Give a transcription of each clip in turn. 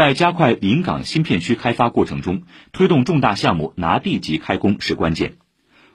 在加快临港新片区开发过程中，推动重大项目拿地及开工是关键。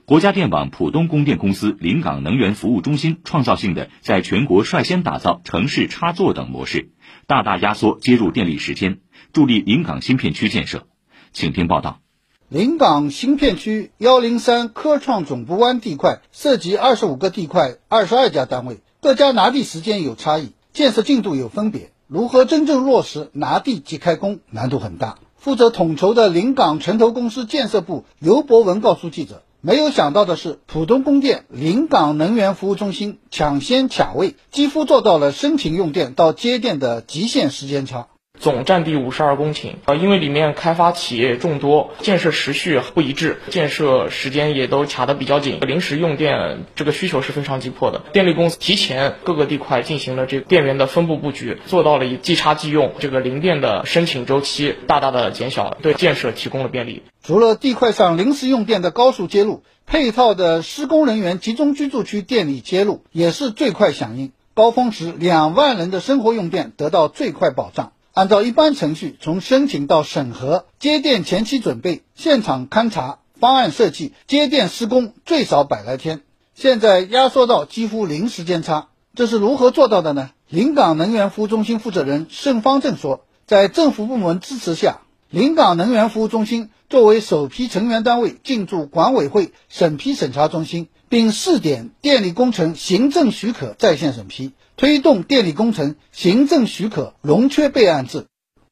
国家电网浦东供电公司临港能源服务中心创造性的在全国率先打造城市插座等模式，大大压缩接入电力时间，助力临港新片区建设。请听报道。临港新片区幺零三科创总部湾地块涉及二十五个地块、二十二家单位，各家拿地时间有差异，建设进度有分别，如何真正落实拿地即开工，难度很大。负责统筹的临港城投公司建设部刘博文告诉记者。没有想到的是，浦东供电临港能源服务中心抢先卡位，几乎做到了申请用电到接电的极限时间差。总占地五十二公顷，呃，因为里面开发企业众多，建设时序不一致，建设时间也都卡得比较紧，临时用电这个需求是非常急迫的。电力公司提前各个地块进行了这个电源的分布布局，做到了以即插即用，这个零电的申请周期大大的减小，对建设提供了便利。除了地块上临时用电的高速接入，配套的施工人员集中居住区电力接入也是最快响应，高峰时两万人的生活用电得到最快保障。按照一般程序，从申请到审核、接电前期准备、现场勘查、方案设计、接电施工，最少百来天。现在压缩到几乎零时间差，这是如何做到的呢？临港能源服务中心负责人盛方正说，在政府部门支持下，临港能源服务中心作为首批成员单位进驻管委会审批审查中心，并试点电力工程行政许可在线审批。推动电力工程行政许可融缺备案制，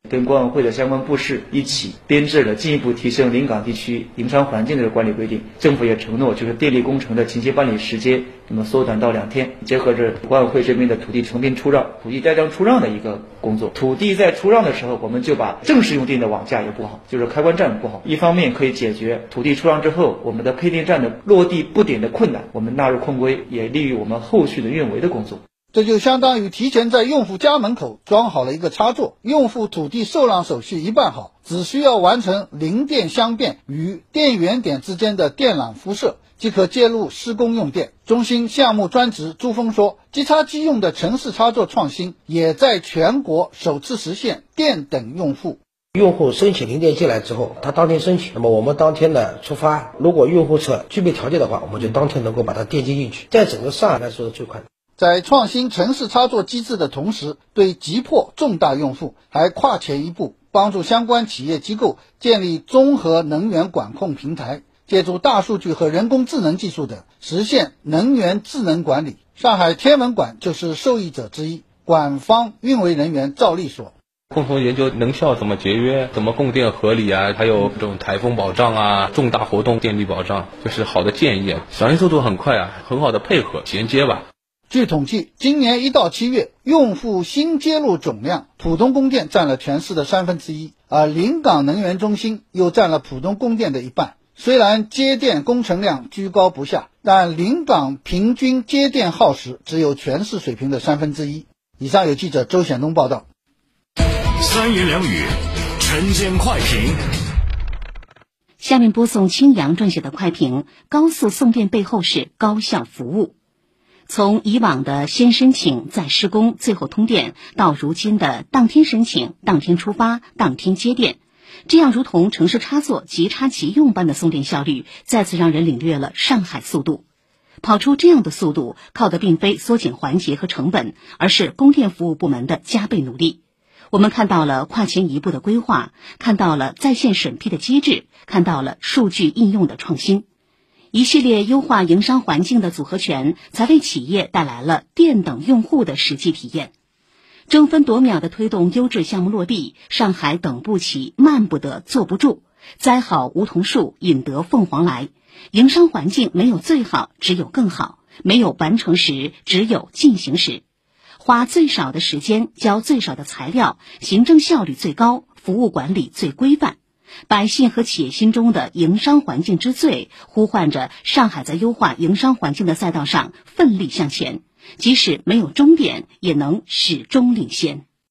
跟管委会的相关部室一起编制了进一步提升临港地区营商环境的管理规定。政府也承诺，就是电力工程的前期办理时间，那么缩短到两天。结合着管委会这边的土地成片出让、土地盖章出让的一个工作，土地在出让的时候，我们就把正式用电的网架也布好，就是开关站布好。一方面可以解决土地出让之后我们的配电站的落地布点的困难，我们纳入控规，也利于我们后续的运维的工作。这就相当于提前在用户家门口装好了一个插座，用户土地受让手续一办好，只需要完成零电相变与电源点之间的电缆辐射，即可介入施工用电。中心项目专职朱峰说：“即插即用的城市插座创新也在全国首次实现电等用户。用户申请零电进来之后，他当天申请，那么我们当天呢出发，如果用户侧具备条件的话，我们就当天能够把它电接进去，在整个上海来说是最快的。”在创新城市操作机制的同时，对急迫重大用户还跨前一步，帮助相关企业机构建立综合能源管控平台，借助大数据和人工智能技术等，实现能源智能管理。上海天文馆就是受益者之一。馆方运维人员赵丽说：“共同研究能效怎么节约，怎么供电合理啊，还有这种台风保障啊，重大活动电力保障，就是好的建议啊。响应速度很快啊，很好的配合衔接吧。”据统计，今年一到七月，用户新接入总量，浦东供电占了全市的三分之一，而临港能源中心又占了浦东供电的一半。虽然接电工程量居高不下，但临港平均接电耗时只有全市水平的三分之一。以上有记者周显东报道。三言两语，晨间快评。下面播送青阳撰写的快评：高速送电背后是高效服务。从以往的先申请再施工最后通电，到如今的当天申请当天出发当天接电，这样如同城市插座即插即用般的送电效率，再次让人领略了上海速度。跑出这样的速度，靠的并非缩减环节和成本，而是供电服务部门的加倍努力。我们看到了跨前一步的规划，看到了在线审批的机制，看到了数据应用的创新。一系列优化营商环境的组合拳，才为企业带来了电等用户的实际体验。争分夺秒的推动优质项目落地，上海等不起，慢不得，坐不住。栽好梧桐树，引得凤凰来。营商环境没有最好，只有更好；没有完成时，只有进行时。花最少的时间，交最少的材料，行政效率最高，服务管理最规范。百姓和企业心中的营商环境之最，呼唤着上海在优化营商环境的赛道上奋力向前，即使没有终点，也能始终领先。